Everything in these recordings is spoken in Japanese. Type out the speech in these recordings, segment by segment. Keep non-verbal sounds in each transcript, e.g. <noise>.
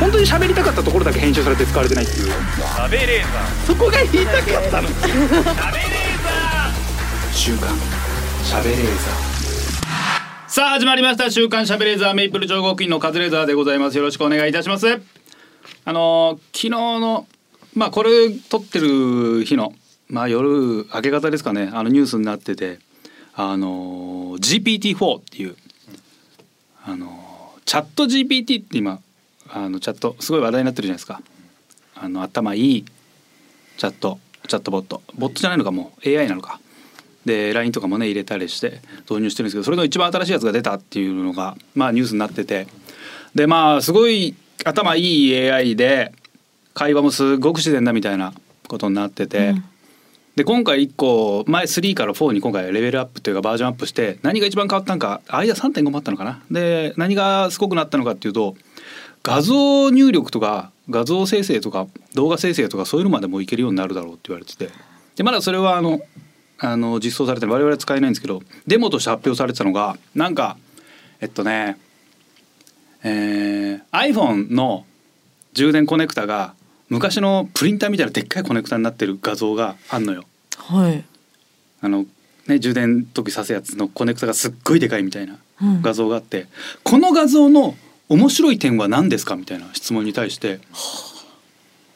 本当に喋りたかったところだけ編集されて使われてないっていう。食べレー。ザそこが言いたかったの。ー食べレー。ザ週刊。喋れーさあ始まりました。週刊しゃべレーザーメイプル超合金のカズレーザーでございます。よろしくお願いいたします。あのー昨日のまあこれ撮ってる日のまあ夜明け方ですかね。あのニュースになってて。あのー GPT-4 っていう。あのーチャット GPT って今あのチャットすごい話題になってるじゃないですか。あの頭いいチャットチャットボット。ボットじゃないのかもう。AI なのか。で LINE とかもね入れたりして導入してるんですけどそれの一番新しいやつが出たっていうのがまあニュースになってて。でまあすごい頭いい AI で会話もすごく自然だみたいなことになってて、で今回1個前3から4に今回レベルアップというかバージョンアップして何が一番変わったのか間3.5もあったのかな。で何がすごくなったのかっていうと画像入力とか画像生成とか動画生成とかそういうのまでもいけるようになるだろうって言われててでまだそれはあのあの実装されてる我々は使えないんですけどデモとして発表されてたのがなんかえっとねえー iPhone の充電コネクタが昔のプリンターみたいなでっかいコネクタになってる画像があんのよ。はい。あのね充電時挿すやつのコネクタがすっごいでかいみたいなうん画像があって、この画像の面白い点は何ですかみたいな質問に対して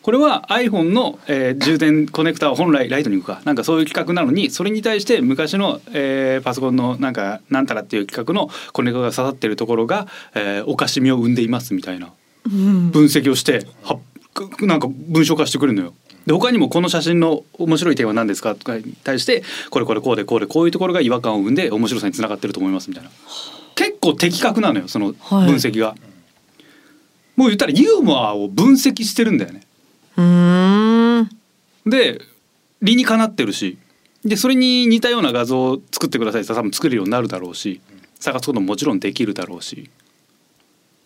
これは iPhone の、えー充電コネクタは本来ライトニングかなんかそういう企画なのにそれに対して昔の、えーパソコンのなんかなんたらっていう企画のコネクタが刺さってるところが、えーおかしみを生んでいますみたいなうん。分析をしてはくなんか文章化してくれるのよ。で他にもこの写真の面白い点は何ですかとかに対してこれこれこうでこうでこういうところが違和感を生んで面白さにつながってると思いますみたいな結構的確なのよそのはい。分析が、もう言ったらユーモアを分析してるんだよね。で理にかなってるし。でそれに似たような画像を作ってくださいって多分作れるようになるだろうし。探すことももちろんできるだろうし。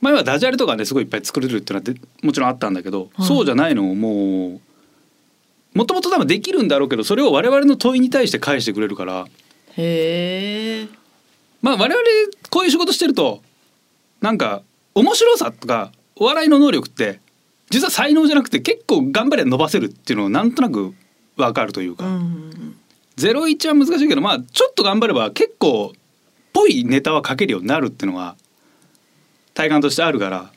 前はダジャレとかねすごいいっぱい作れるっていうのはでもちろんあったんだけど、はい。そうじゃないのをもうもともと多分できるんだろうけどそれを我々の問いに対して返してくれるから。へえ。まあ我々こういう仕事してるとなんか面白さとかお笑いの能力って実は才能じゃなくて結構頑張れば伸ばせるっていうのをなんとなく分かるというか。うん。ゼロ一は難しいけどまあちょっと頑張れば結構ぽいネタは書けるようになるっていうのは体感としてあるから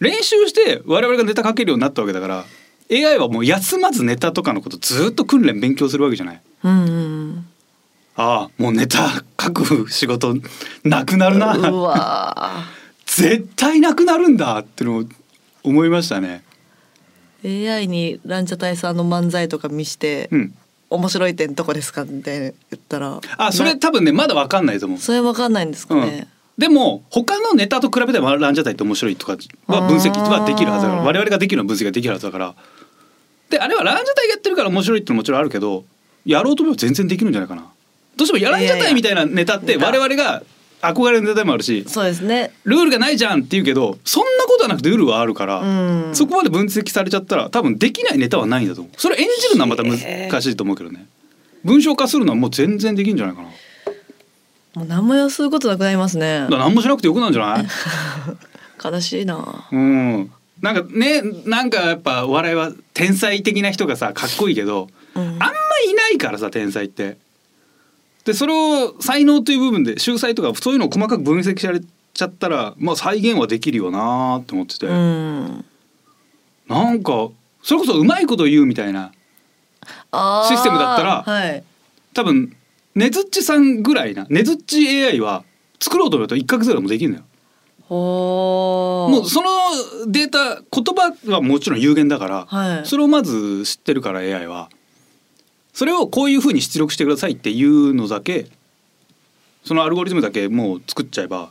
練習して我々がネタ書けるようになったわけだから AI はもう休まずネタとかのことずっと訓練勉強するわけじゃない。うん。ああもうネタ書く仕事なくなるな絶対なくなるんだってのを思いましたね。ー。AI にランジャタイさんの漫才とか見して、うん、面白い点どこですかみたいな言ったら。あそれな多分ねまだわかんないと思う。それわかんないんですかね。でも他のネタと比べてもランジャタイって面白いとかは分析はできるはずだから我々ができるような分析ができるはずだからであれはランジャタイがやってるから面白いってのももちろんあるけどやろうと思えば全然できるんじゃないかなどうしてもランジャタイみたいなネタっていやいや我々が憧れるネタでもあるしそうですね。ルールがないじゃんって言うけどそんなことはなくてルールはあるから、うん。そこまで分析されちゃったら多分できないネタはないんだと思うそれ演じるのはまた難しいと思うけどね文章化するのはもう全然できるんじゃないかなもう何もすることなくなりますね何もしなくてよくなんじゃない？<laughs> 悲しいな。うん、なんかねなんかやっぱお笑いは天才的な人がさかっこいいけど、うんあんまいないからさ天才って。でそれを才能という部分で秀才とかそういうのを細かく分析されちゃったら、まあ、再現はできるよなーって思ってて、うん。なんかそれこそうまいこと言うみたいなシステムだったらはい。多分ねずっちさんぐらいなねずっち AI は作ろうと思うと1ヶ月ぐらいでもできるのよ。もうそのデータ言葉はもちろん有限だから、はいそれをまず知ってるから AI はそれをこういうふうに出力してくださいっていうのだけそのアルゴリズムだけもう作っちゃえば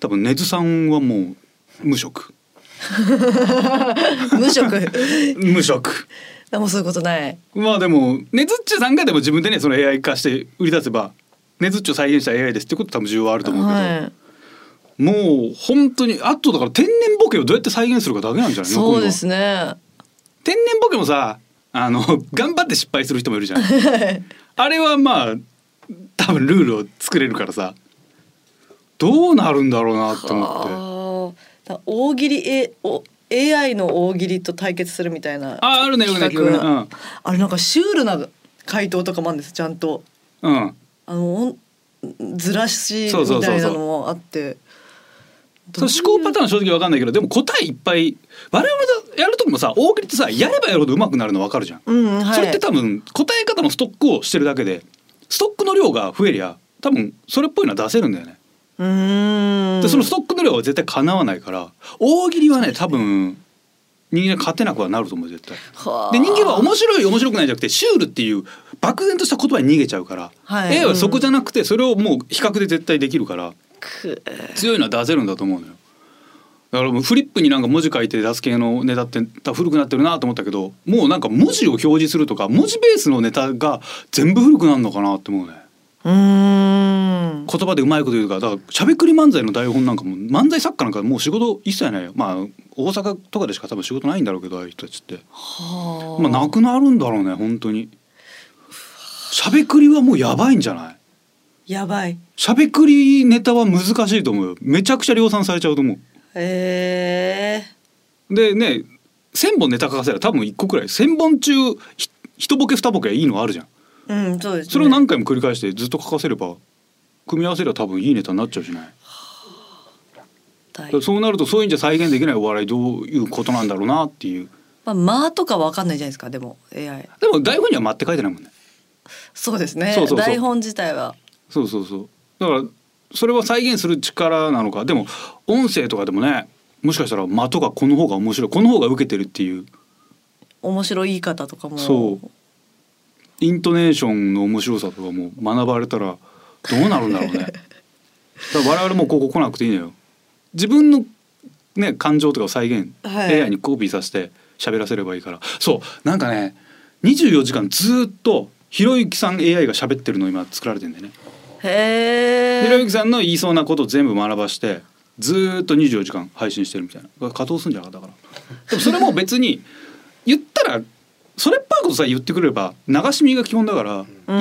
多分根津さんはもう無職。<laughs> 無職。無職。でもそういうことない。まあでもねずっちさんがでも自分でねその AI 化して売り出せばねずっちを再現した AI ですってこと多分需要はあると思うけど、はい。もう本当にあとだから天然ボケをどうやって再現するかだけなんじゃないの？そうですね。天然ボケもさあの頑張って失敗する人もいるじゃん。あれはまあ多分ルールを作れるからさ。どうなるんだろうなと思って。大喜利えお AI の大喜利と対決するみたいなああるねね企画うんあれなんかシュールな回答とかもあるんですちゃんと。うん。あのずらしみたいなのもあって思考パターン正直わかんないけどでも答えいっぱい我々がやる時もさ大喜利ってさやればやるほど上手くなるの分かるじゃん、うんはい。それって多分答え方のストックをしてるだけでストックの量が増えりゃ多分それっぽいのは出せるんだよね、うーん。でそのストックの量は絶対かなわないから大喜利はね多分人間勝てなくはなると思う絶対。はあ。で人間は面白い面白くないじゃなくてシュールっていう漠然とした言葉に逃げちゃうから、はい。AI はそこじゃなくてそれをもう比較で絶対できるから。く強いのは出せるんだと思うのよ。だからもうフリップになんか文字書いて出す系のネタって古くなってるなと思ったけどもうなんか文字を表示するとか文字ベースのネタが全部古くなるのかなって思うねうーん。言葉でうまいこと言うからだからしゃべくり漫才の台本なんかも漫才作家なんかもう仕事一切ないよ。まあ大阪とかでしか多分仕事ないんだろうけどああいう人たちって。はあ。まあなくなるんだろうね本当に。しゃべくりはもうやばいんじゃない？やばい。しゃべくりネタは難しいと思うよ。めちゃくちゃ量産されちゃうと思う。へえでね1,000本ネタ書かせたら多分1個くらい。1,000本中ひ一ボケ二ボケいいのあるじゃん。うんそうですね。それを何回も繰り返してずっと書かせれば組み合わせれば多分いいネタになっちゃうしない大そうなるとそういうんじゃ再現できないお笑いどういうことなんだろうなっていう。まあ間とかわかんないじゃないですかでも AI でも台本には待って書いてないもんね。そうですね。そうそうそう。台本自体はそうそうそう。だからそれは再現する力なのか。でも音声とかでもねもしかしたら間とかこの方が面白いこの方が受けてるっていう。面白い言い方とかも。そう。イントネーションの面白さとかも学ばれたらどうなるんだろうね。<laughs> だから我々もうここ来なくていいのよ。自分のね感情とかを再現、はい。AI にコピーさせて喋らせればいいから。そう。なんかね24時間ずっとひろゆきさん AI が喋ってるの今作られてんだよねへえひろゆきさんの言いそうなことを全部学ばしてずーっと24時間配信してるみたいな。稼働すんじゃなかったから。でもそれも別に言ったらそれっぽいことさえ言ってくれれば流し見が基本だから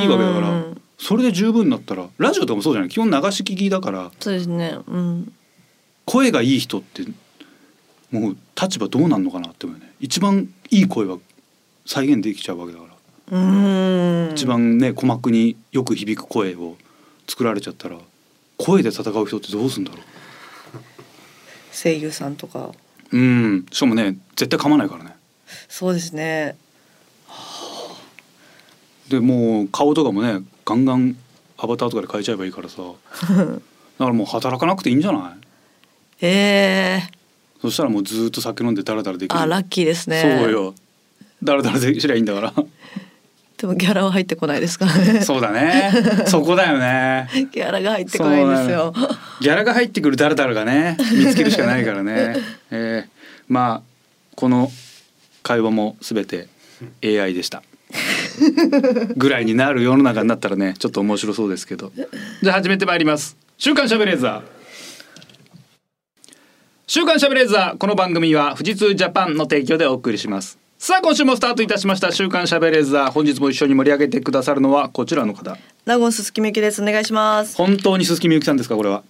いいわけだからうんそれで十分になったらラジオとかもそうじゃない？基本流し聞きだからそうですね。うん。声がいい人ってもう立場どうなんのかなって思うよね。一番いい声は再現できちゃうわけだから、一番ね鼓膜によく響く声を作られちゃったら声で戦う人ってどうすんだろう？声優さんとか。うん。しかもね絶対噛まないからね。そうですね。でもう顔とかもねガンガンアバターとかで変えちゃえばいいからさ。<laughs> だからもう働かなくていいんじゃない？へえそしたらもうずーっと酒飲んでダラダラできる。あラッキーですね。そうよ。ダラダラでしりゃいいんだからでもギャラは入ってこないですからね。そうだね。そこだよね。ギャラが入ってこないんですよ。ギャラが入ってくるダラダラがね見つけるしかないからね、<laughs> えー、まあこの会話もすべて AI でした。ぐらいになる世の中になったらねちょっと面白そうですけど。じゃあ始めてまいります。週刊しゃべれーザー。週刊しゃべれーザーこの番組は富士通ジャパンの提供でお送りしますさあ今週もスタートいたしました週刊しゃべれーザー。本日も一緒に盛り上げてくださるのはこちらの方。ナゴンススキミユキです。お願いします。本当に鈴木みゆきさんですかこれは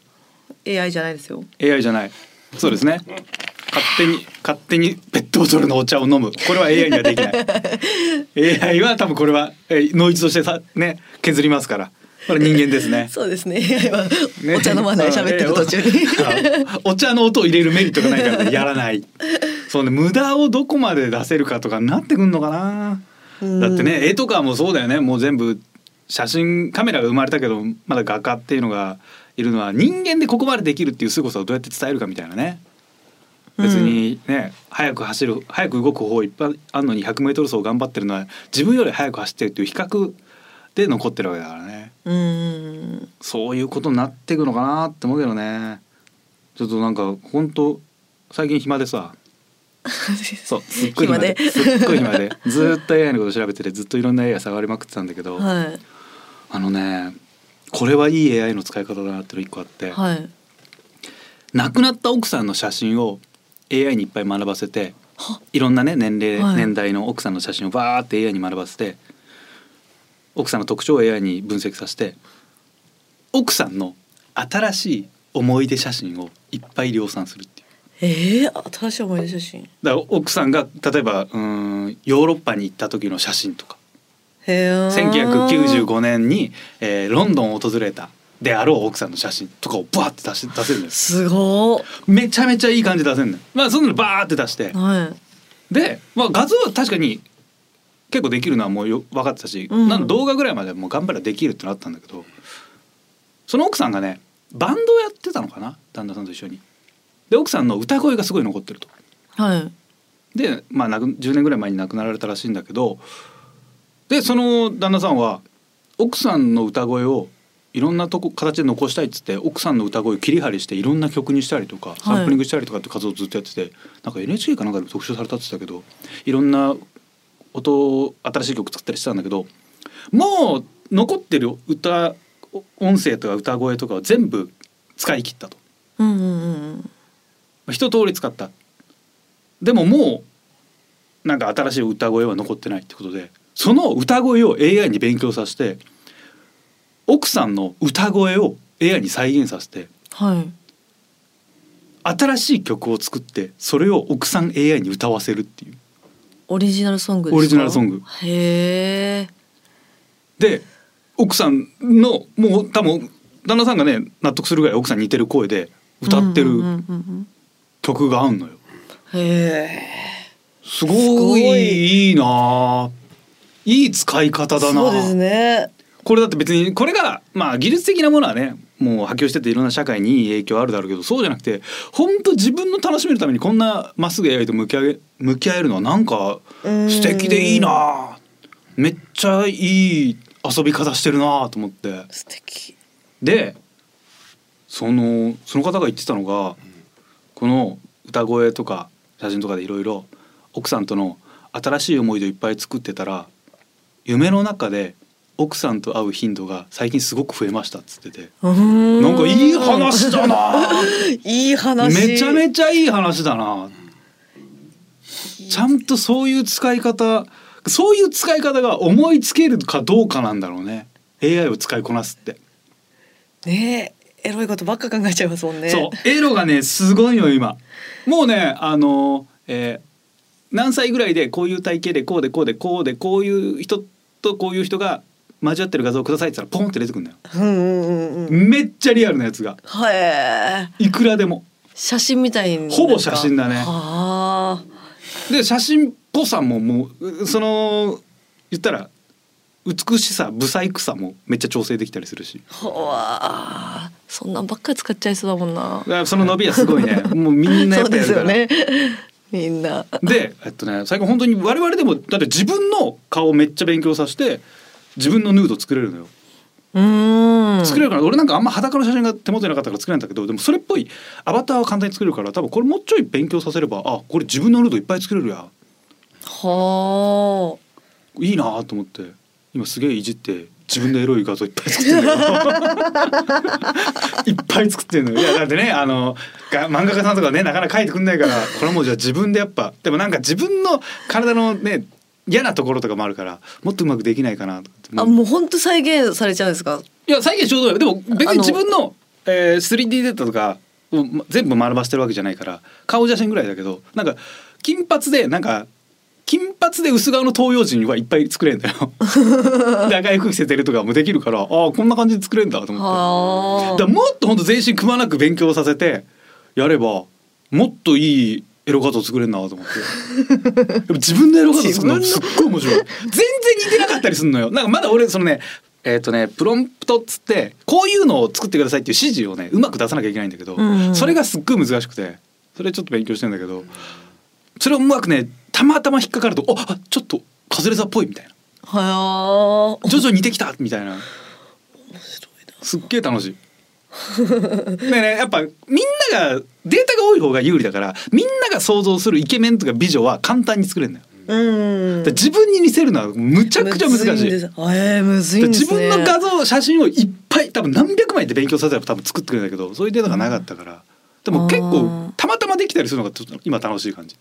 ？AI じゃないですよ。AI じゃない。そうですね。勝手に勝手にペットボトルのお茶を飲む。これは AI にはできない。<laughs> AI は多分これはえーノイズとしてさね削りますからこれ人間ですね。<laughs> そうですね。<laughs> お茶飲まない喋ってる途中に。<laughs> あお茶の音を入れるメリットがないからねやらない。そうね無駄をどこまで出せるかとかになってくんのかな。うん。だってね絵とかもそうだよね。もう全部写真カメラが生まれたけどまだ画家っていうのがいるのは人間でここまでできるっていう凄さをどうやって伝えるかみたいなね。別にね、早く走る早く動く方いっぱいあるのに 100m 走頑張ってるのは自分より早く走ってるっていう比較で残ってるわけだからねうんそういうことになっていくのかなって思うけどね。ちょっとなんか本当最近暇でさ。<laughs> そうすっごい暇で。すっごい暇で。ずーっと AI のこと調べててずっといろんな AI 触りまくってたんだけど、はい。あのねこれはいい AI の使い方だなっていうの一個あって、はい。亡くなった奥さんの写真を AI にいっぱい学ばせていろんなね年齢、はい。年代の奥さんの写真をバーって AI に学ばせて奥さんの特徴を AI に分析させて奥さんの新しい思い出写真をいっぱい量産するっていう。えー、新しい思い出写真。だから奥さんが例えばうーんヨーロッパに行った時の写真とか。へえ1995年に、えーロンドンを訪れたであろう奥さんの写真とかをバーって出し出せるんです。すごめちゃめちゃいい感じで出せるまあそんなのバーって出して。ーはい。で、まあ、画像は確かに結構できるのはもうよ分かってたし、うんなんか動画ぐらいまでもう頑張ればできるってなったんだけどその奥さんがねバンドをやってたのかな旦那さんと一緒に。で奥さんの歌声がすごい残ってると。はいで、まあ、亡く10年ぐらい前に亡くなられたらしいんだけどでその旦那さんは奥さんの歌声をいろんなとこ形で残したいっつって奥さんの歌声を切り張りしていろんな曲にしたりとかサンプリングしたりとかって活動をずっとやってて、なんか NHK かなんかでも特集されたって言ってたけどいろんな音を新しい曲作ったりしてたんだけどもう残ってる歌音声とか歌声とかは全部使い切ったと。うんうんうん一通り使った。でももうなんか新しい歌声は残ってないってことでその歌声を AI に勉強させて奥さんの歌声を AI に再現させてはい。新しい曲を作ってそれを奥さん AI に歌わせるっていうオリジナルソングですか？オリジナルソング。へえで奥さんのもう多分旦那さんがね納得するぐらい奥さんに似てる声で歌ってる曲があんのよ。へえすごいいいいな。あいい使い方だな。そうですね。これだって別にこれがまあ技術的なものはねもう波及してていろんな社会にいい影響あるだろうけどそうじゃなくて本当自分の楽しめるためにこんなまっすぐ AI と向き合え向き合えるのはなんかうん素敵でいいな。めっちゃいい遊び方してるなと思って。素敵。でそのその方が言ってたのがこの歌声とか写真とかでいろいろ奥さんとの新しい思い出をいっぱい作ってたら夢の中で奥さんと会う頻度が最近すごく増えましたっつってて。なんかいい話だな。<laughs> いい話。めちゃめちゃいい話だな。ちゃんとそういう使い方そういう使い方が思いつけるかどうかなんだろうね。AI を使いこなすって。ねえエロいことばっか考えちゃいますもんね。そう。エロがねすごいよ今。もうねあの、えー何歳ぐらいでこういう体型でこうでこうでこうでこういう人とこういう人が交わってる画像をくださいって言ったらポンって出てくるんだよ、うんうんうんうん。めっちゃリアルなやつが。はいいくらでも。写真みたいにほぼ写真だね。はあ。で写真っぽさももううその言ったら美しさ不細工さもめっちゃ調整できたりするし。ほわそんなんばっかり使っちゃいそうだもんな。その伸びはすごいね。もうみんなやそうですよっぱやるから。<laughs> ね。みんな。で、えっとね、最後本当に我々でもだって自分の顔をめっちゃ勉強させて自分のヌード作れるのよ。うーん。作れるから俺なんかあんま裸の写真が手元になかったから作れないんだけどでもそれっぽいアバターは簡単に作れるから多分これもうちょい勉強させればあこれ自分のヌードいっぱい作れるや。はいいなと思って。今すげえいじって自分でエロい画像いっぱい作ってんだけど <laughs> いっぱい作ってんのよ。いやだってねあのが漫画家さんとかねなかなか描いてくんないからこれはもうじゃあ自分でやっぱでもなんか自分の体のね嫌なところとかもあるからもっとうまくできないかなとあ思ってもう本当再現されちゃうんですか？いや再現ちょうどよでも別に自分の、えー、3D データとかをま全部丸ばしてるわけじゃないから顔写真ぐらいだけどなんか金髪でなんか金髪で薄顔の東洋人はいっぱい作れるんだよ。<laughs> で赤い服着せてるとかもできるからああこんな感じで作れるんだと思って。はだからもっと本当全身くまなく勉強させてやればもっといいエロ画像作れるなと思って。<laughs> でも自分のエロ画像作るのすっごい面白い。全然似てなかったりするのよ。なんかまだ俺そのねえっ、とねプロンプトっつってこういうのを作ってくださいっていう指示をねうまく出さなきゃいけないんだけど、うんうん。それがすっごい難しくてそれちょっと勉強してんだけどそれをうまくねたまたま引っかかると「あちょっとカズレーザーっぽい」みたいな。は徐々に似てきたみたいな。すっげえ楽しい。でねやっぱみんながデータが多い方が有利だからみんなが想像するイケメンとか美女は簡単に作れるんだよ。うんで自分に似せるのはむちゃくちゃ難しい。むずんですえー、むずいでんですね自分の画像写真をいっぱい多分何百枚で勉強させれば多分作ってくれるんだけどそういうデータがなかったから、でも結あ構ーたまたまできたりするのがちょっと今楽しい感じ。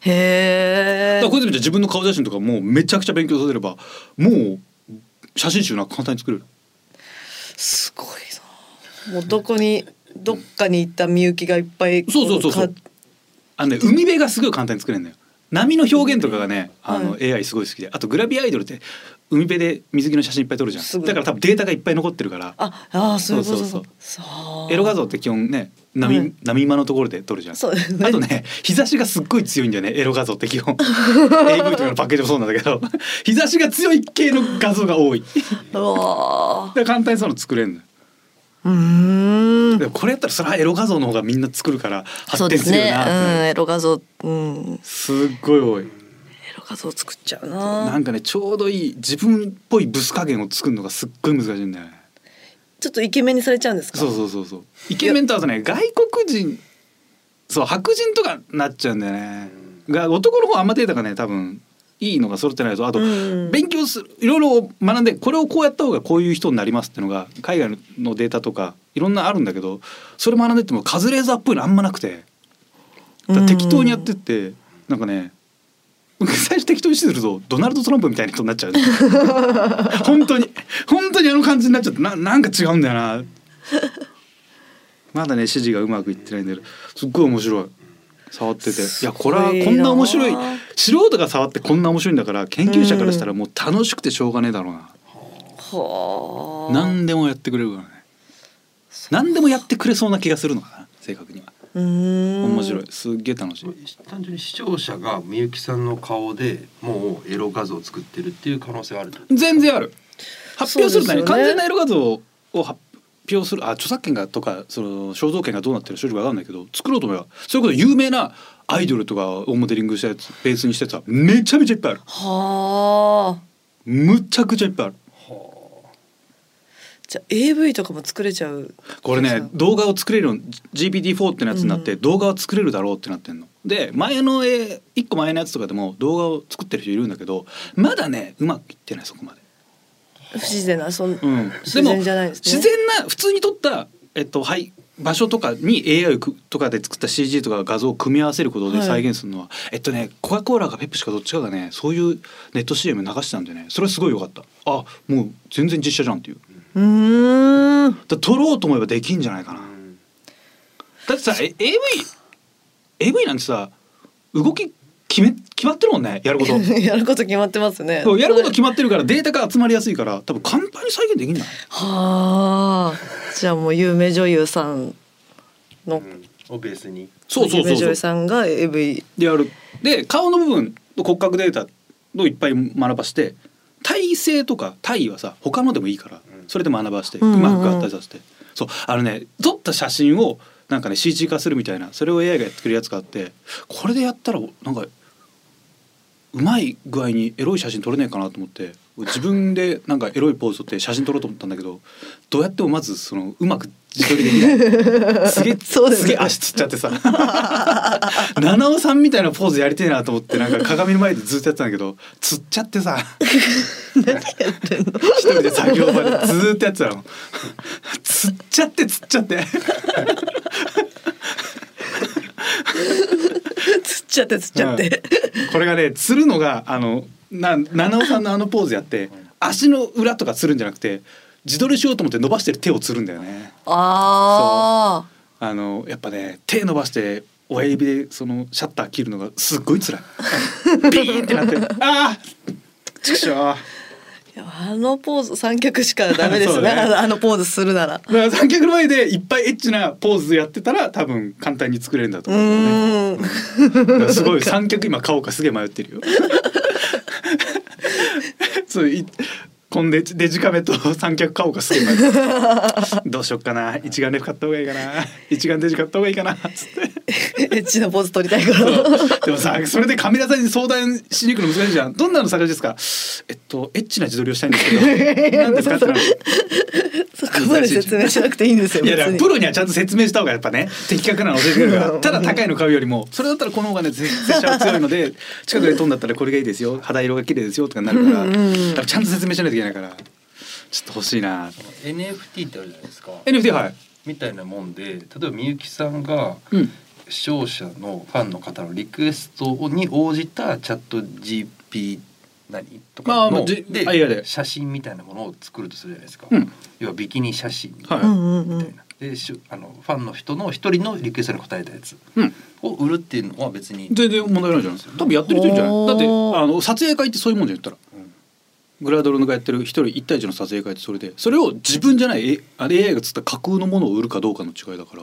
へえだからこれでもじゃあ自分の顔写真とかもうめちゃくちゃ勉強させればもう写真集なんか簡単に作れる。すごいなもうどこにどっかに行ったみゆきがいっぱいそうそうそうそう。かあのね海辺がすごい簡単に作れるんだよ。波の表現とかがねあのは AI すごい好きで。あとグラビアアイドルって海辺で水着の写真いっぱい撮るじゃん。だから多分データがいっぱい残ってるから。ああーそうそうそうそう。エロ画像って基本ね波,、はい。波間のところで撮るじゃん。そう。ですねあとね日差しがすっごい強いんだよねエロ画像って基本。<laughs> AV とかのパッケージもそうなんだけど。<laughs> 日差しが強い系の画像が多い。だから簡単にその作れるのよ。ーうーん。でもこれやったらそれはエロ画像の方がみんな作るから発そうですね。展するよなって。うん。エロ画像。うん。エすっごい多い。ロ画像作っちゃうな。なんかねちょうどいい自分っぽいブス加減を作るのがすっごい難しいんだよね。ちょっとイケメンにされちゃうんですか？そうそうそうそう。イケメンとあとね外国人そう白人とかなっちゃうんだよね。が男の方あんまデータがね多分いいのが揃ってないとあとうん。勉強するいろいろ学んでこれをこうやった方がこういう人になりますっていうのが海外のデータとかいろんなあるんだけどそれ学んでってもカズレーザーっぽいのあんまなくて。適当にやってってなんかね最初適当にしてるとドナルド・トランプみたいな人になっちゃう。<laughs> 本当に。本当にあの感じになっちゃってななんか違うんだよな。まだね指示がうまくいってないんだけどすっごい面白い触ってて。いやこれはこんな面白い。素人が触ってこんな面白いんだから研究者からしたらもう楽しくてしょうがねえだろうな、はあ。何でもやってくれるからね。何でもやってくれそうな気がするのかな正確には。うーん。面白い。すっげえ楽しい。単純に視聴者がみゆきさんの顔でもうエロ画像を作ってるっていう可能性はあると全然ある。発表するとねそうですよね。完全なエロ画像を発表するあ著作権がとかその肖像権がどうなってる正直わかんないけど作ろうと思えばそれこそ有名なアイドルとかをモデリングしたやつベースにしたやつはめちゃめちゃいっぱいある。はあ。むちゃくちゃいっぱいある。じゃあ AV とかも作れちゃうこれね動画を作れるように GPT-4 ってやつになって、うん。動画を作れるだろうってなってんの。で前の絵一個前のやつとかでも動画を作ってる人いるんだけどまだねうまくいってないそこまで。不自然なそん、うん、自然じゃないですね。自然な普通に撮った、えっとはい、場所とかに AI とかで作った CG とか画像を組み合わせることで再現するのは、えっとねコカ・コーラかペプシかどっちかがねそういうネット CM 流してたんでね。それはすごい良かった。あもう全然実写じゃんっていう。うーん。だ撮ろうと思えばできんじゃないかな、だってさえ AV AV なんてさ動き決め決まってるもんねやること。<laughs> やること決まってますね。そうやること決まってるからデータが集まりやすいから多分簡単に再現できない。はあ。じゃあもう有名女優さんのをベースに。そうそう有名女優そうそうさんが AV でやる。で顔の部分の骨格データをいっぱい学ばして体勢とか体位はさ他のでもいいからそれで学ばしてううんうん。うんまく合体させて、そうあのね撮った写真をなんかね CG 化するみたいなそれを AI がやってくれるやつがあってこれでやったらなんかうまい具合にエロい写真撮れないかなと思って自分でなんかエロいポーズ撮って写真撮ろうと思ったんだけどどうやってもまずそのうまく自撮りできない。すげえね。すげえ足つっちゃってさ。七尾さんみたいなポーズやりてえなと思ってなんか鏡の前でずっとやってたんだけどつっちゃってさ。何やってんの？一人で作業場でずーっとやってたの。つっちゃってつっちゃってちゃってつっちゃって、これがねつるのがあのな七尾さんのあのポーズやって足の裏とかつるんじゃなくて自撮りしようと思って伸ばしてる手をつるんだよね。あああのやっぱね手伸ばして親指でそのシャッター切るのがすっごい辛い。<laughs> ピーンってなってああちくしょうあのポーズ三脚しかダメですね。ね。あのポーズするなら。だから三脚の前でいっぱいエッチなポーズやってたら多分簡単に作れるんだとう思うね。ーん。だからすごい三脚今買おうかすげえ迷ってるよ。<laughs> そういコンデジデジカメと三脚買おうかすげえ迷ってるどうしよっかな。一眼レフ買った方がいいかな。一眼デジ買った方がいいかな。つって。エッチなポーズ取りたいから。でもさそれでカメラさんに相談しに行くの難しいじゃん。どんなの探しですか？えっとエッチな自撮りをしたいんですけど。<laughs> 何ですか？ってなるで説明しなくていいんですよいやプロにはちゃんと説明した方がやっぱね的確なの教えてくれるからただ高いの買うよりもそれだったらこの方がね拙者は強いので <laughs> 近くで撮んだったらこれがいいですよ肌色が綺麗ですよとかになるからちゃんと説明しないといけないからちょっと欲しいな NFT ってあるじゃないですか。NFT はい。みたいなもんで例えばみゆきさんがうん。視聴者のファンの方のリクエストに応じたチャット GP 何？とまかのあまあじであいやで写真みたいなものを作るとするじゃないですか、うん。要はビキニ写真みはいたい。な、うんうんうんみたいなでしゅあのファンの人の一人のリクエストに答えたやつうん。を売るっていうのは別に全然問題ないじゃない多分やってる人いるんじゃない？だってあの撮影会ってそういうもんじゃん言ったら。グラドルのがやってる一人一対一の撮影会ってそれで。それを自分じゃないえあれ AI がつった架空のものを売るかどうかの違いだから。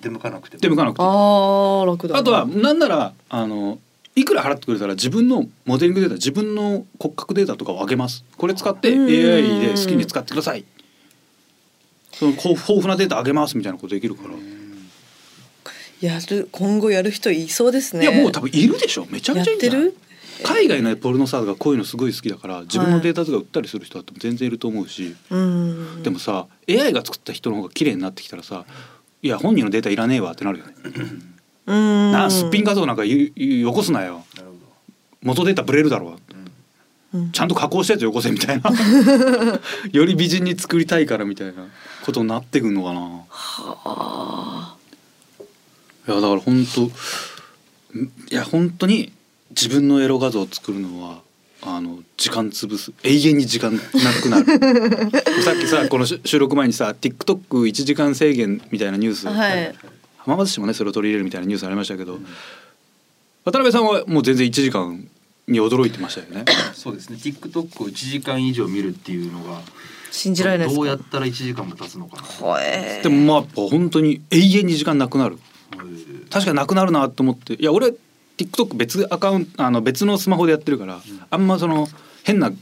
出向かなくても。出向かなくてあー楽だな。あとはなんならあのいくら払ってくれたら自分のモデリングデータ自分の骨格データとかをあげます。これ使ってうん。AI で好きに使ってください。その豊富なデータあげますみたいなことできるから、やる今後やる人いそうですね。いやもう多分いるでしょ。めちゃめやっちゃいる？海外のポルノスターがこういうのすごい好きだから自分のデータとか売ったりする人だって全然いると思うし、うん。でもさ AI が作った人の方が綺麗になってきたらさいや本人のデータいらねえわってなるよね、うんなあすっぴん画像なんかゆゆよこすなよ。なるほど。元データブレるだろう。うん。ちゃんと加工したやつよこせみたいな。<laughs> より美人に作りたいからみたいな。ことになってくんのかな。あ。いやだから本当いや本当に自分のエロ画像を作るのはあの時間潰す。永遠に時間なくなる。<laughs> さっきさこの収収録前にさ TikTok1 時間制限みたいなニュース、ーはい浜松市もねそれを取り入れるみたいなニュースありましたけど、渡辺さんはもう全然1時間に驚いてましたよね。<coughs> そうですね。TikTok を1時間以上見るっていうのが信じられないですか？どうやったら1時間も経つのかな。ほえー。でもまあやっぱ本当に永遠に時間なくなる。うん確かになくなるなと思って。いや俺 TikTok 別アカウントあの別のスマホでやってるから、あんまその変な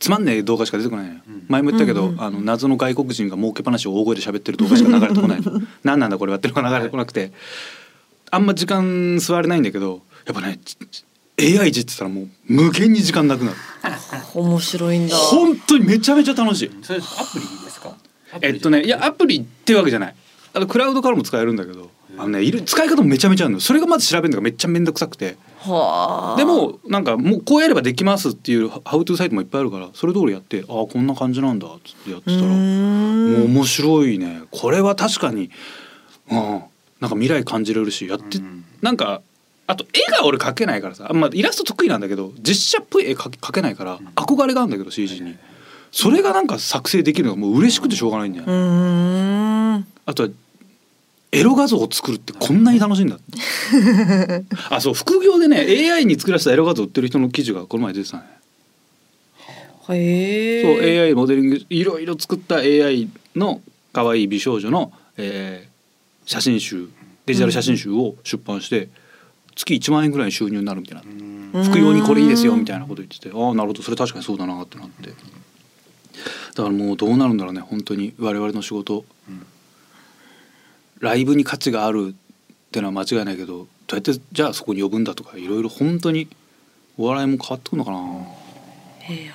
つまんねえ動画しか出てこないうん。前も言ったけど、うんうんあの謎の外国人が儲け話を大声で喋ってる動画しか流れてこないの。<laughs> 何なんだこれはっていうのが流れてこなくて。あんま時間座れないんだけどやっぱねち AI いじってたらもう無限に時間なくなる。面白いんだ。本当にめちゃめちゃ楽しい。それアプリですか？えっとねいやアプリってわけじゃない。あのクラウドからも使えるんだけどあのねいる使い方もめちゃめちゃあるの。それがまず調べるのがめっちゃ面倒くさくて。はあ。でもなんかもうこうやればできますっていうハウトゥーサイトもいっぱいあるからそれ通りやってああこんな感じなんだっつってやってたらもん。う面白いね。これは確かにうん。なんか未来感じれるしやって、うん。なんかあと絵が俺描けないからさ、まあ、イラスト得意なんだけど実写っぽい絵描けないから憧れがあるんだけど CG に。それがなんか作成できるのがもう嬉しくてしょうがないんだよ、うーん。あとはエロ画像を作るってこんなに楽しいんだ <laughs> あそう副業でね AI に作らせたエロ画像売ってる人の記事がこの前出てたね。へえそう AI モデリングいろいろ作った AI の可愛い美少女の、えー写真集デジタル写真集を出版して月1万円ぐらいの収入になるみたいな。うん。副業にこれいいですよみたいなこと言っててああなるほどそれ確かにそうだなってなって。だからもうどうなるんだろうね本当に我々の仕事。うんライブに価値があるってのは間違いないけどどうやってじゃあそこに呼ぶんだとかいろいろ本当にお笑いも変わってくるのかな。AI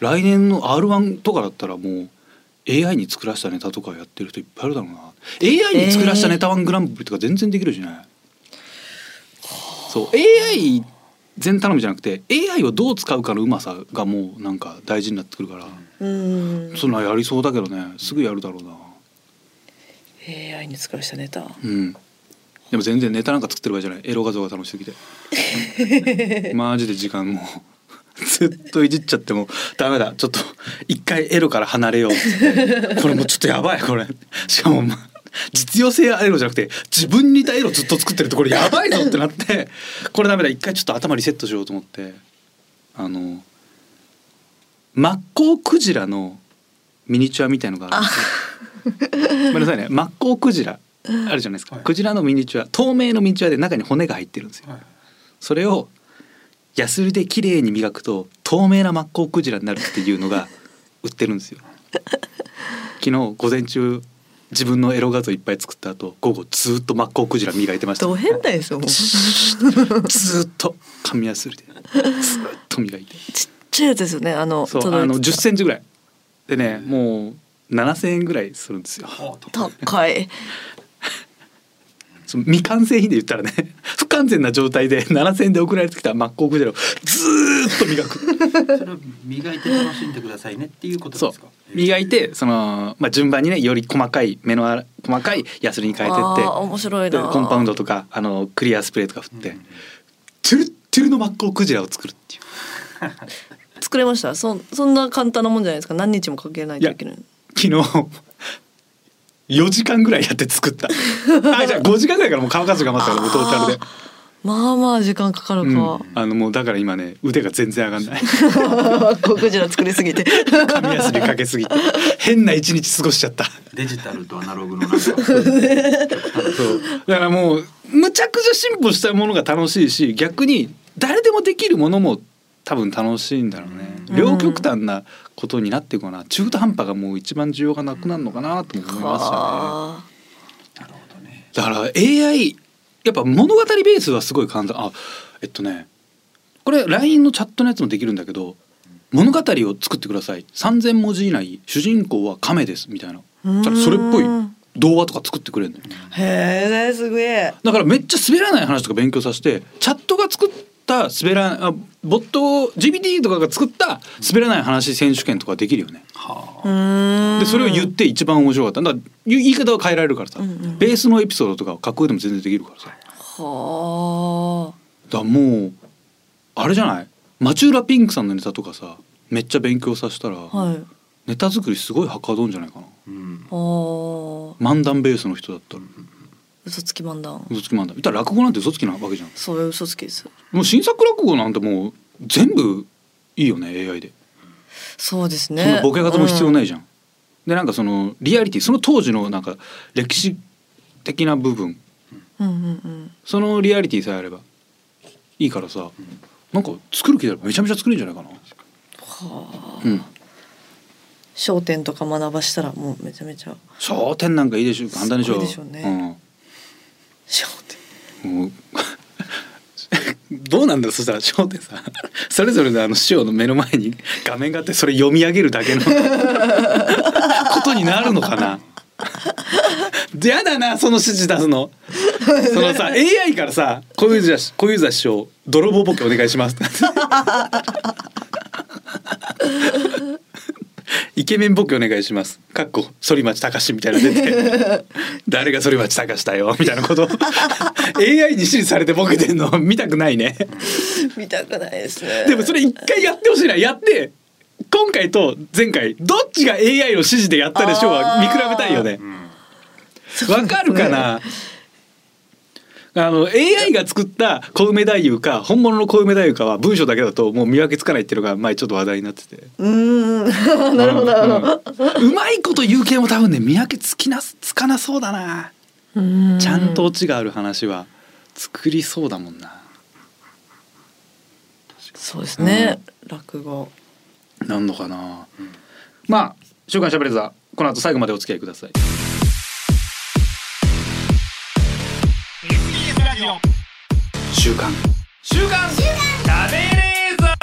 来年の r 1とかだったらもう AI に作らせたネタとかやってる人いっぱいいるだろうな。AI に作らせたネタワングランプリとか全然できるしね、そう AI 全頼みじゃなくて AI をどう使うかのうまさがもうなんか大事になってくるから、うん。そんなやりそうだけどね。すぐやるだろうな AI に作らしたネタうん。でも全然ネタなんか作ってる場合じゃない。エロ画像が楽しすぎて。<laughs> マジで時間も。うずっといじっちゃってもダメだ。ちょっと一回エロから離れようって。これもうちょっとやばいこれ。しかもま実用性エロじゃなくて自分に似たエロずっと作ってるとこれやばいぞってなって。これダメだ。一回ちょっと頭リセットしようと思って。あのマッコウクジラのミニチュアみたいのがあるんですよ <laughs> ごめんなさいね。マッコウクジラあるじゃないですか、はい。クジラのミニチュア透明のミニチュアで中に骨が入ってるんですよ。はい。それをヤスリで綺麗に磨くと透明なマッコウクジラになるっていうのが売ってるんですよ。昨日午前中自分のエロ画像いっぱい作った後午後ずっとマッコウクジラ磨いてました。ど変態ですよずっと紙ヤスリで。ずっと磨いて。っちゃいやつですよね。あのそうあの10センチぐらい。でねもう7,000円ぐらいするんですよ。あ高い <laughs> その未完成品で言ったらね <laughs> 不完全な状態で7,000円で送られてきたマッコウクジラをずーっと磨く。<laughs> それを磨いて楽しんでくださいねっていうことそうですか？磨いてその、まあ、順番にねより細かい目のあ細かいヤスリに変えてあって。ー面白いでなコンパウンドとかあのクリアスプレーとか振って、うんトゥルットゥルのマッコウクジラを作るっていう。作れました？そそんな簡単なもんじゃないですか？何日もかけないといけない昨日4時間ぐらいやって作った。<laughs> あじゃあ5時間ぐらいからもう乾かすが待ったからもうトータルで、まあまあ時間かかるうん。か、あのもうだから今ね腕が全然上がんない。ゴクジラ作りすぎて。紙やすりかけすぎて。変な一日過ごしちゃった。デジタルとアナログのなんかそうだからもうむちゃくちゃ進歩したものが楽しいし逆に誰でもできるものも多分楽しいんだろうね、うん両極端なことになっていくかな中途半端がもう一番需要がなくなるのかなとも思いましたね。はなるほどね。だから AI やっぱ物語ベースはすごい簡単あえっとねこれ LINE のチャットのやつもできるんだけど物語を作ってください。3,000文字以内主人公は亀ですみたいな。それっぽい童話とか作ってくれるのよ。あへえすげえ。だからめっちゃ滑らない話とか勉強させてチャットが作った滑らあボット GPT とかが作った滑らない話選手権とかできるよね。はうーんでそれを言って一番面白かった。だから言い方は変えられるからさ、うんうんベースのエピソードとか架空でも全然できるからさ。だかはらもうあれじゃない？町浦ピンクさんのネタとかさめっちゃ勉強させたら、あはい。ネタ作りすごいはかどんじゃないかな。あうん。はあ。漫談ベースの人だったら嘘つき漫談。嘘つき漫談。言ったら落語なんて嘘つきなわけじゃん。そういう嘘つきです。もう新作落語なんてもう全部いいよね AI で。そうですそんなねボケ方も必要ないいじゃん。でなんかそのリアリティその当時のなんか歴史的な部分。うんうんうん。そのリアリティさえあればいいからさ、なんか作る気であればめちゃめちゃ作れるんじゃないかな。はあ。うん。商店とか学ばしたらもうめちゃめちゃ。商店なんかいいでしょ。簡単でしょ。すごいでしょうね商店。もう <laughs> どうなんだそしたら商店さん。それぞれのあの師匠の目の前に画面があってそれ読み上げるだけの。ことになるのかな。やだなその指示出すの。そのさ AI からさ小遊三小遊三師匠泥棒ボケお願いします。イケメンボケお願いします。かっこ反町隆史みたいなの出て。<laughs> 誰が反町隆史だよ。みたいなこと。AI に指示されてボケてんの。見たくないね。見たくないですね。でもそれ一回やってほしいな。やって。今回と前回どっちが AI の指示でやったでしょうは見比べたいよね。わかるかな？あの AI が作った小梅太夫か本物の小梅太夫かは文章だけだともう見分けつかないっていうのが前ちょっと話題になってて。うーん。<laughs> なるほどなるほど。うん。うまいこと言う系も多分ね見分けつきなつかなそうだな。ちゃんとオチがある話は作りそうだもんな。そうですね。落語。なんのかな、まあ週刊しゃべれザこの後最後までお付き合いください週刊。週刊。しゃべれザ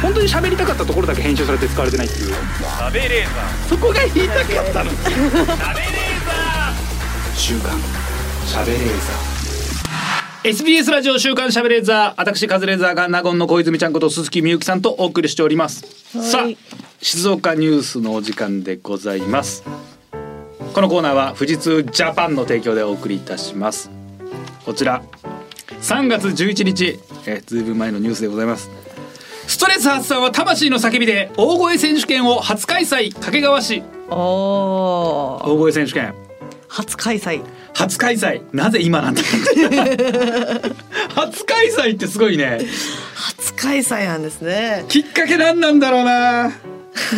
本当に喋りたかったところだけ編集されて使われてないっていう。そこが言いたかったの週刊。しゃべれー SBS ラジオ週刊しゃべれーザー私カズレーザーが納言の小泉ちゃんこと鈴木みゆきさんとお送りしております。さあはい静岡ニュースのお時間でございます。このコーナーは富士通ジャパンの提供でお送りいたします。こちら3月11日、えー、ずいぶん前のニュースでございます。ストレス発散は魂の叫びで大声選手権を初開催掛川市。お大声選手権初開催。初開催。なぜ今なんだ？<laughs> 初開催ってすごいね。初開催なんですね。きっかけなんなんだろうな？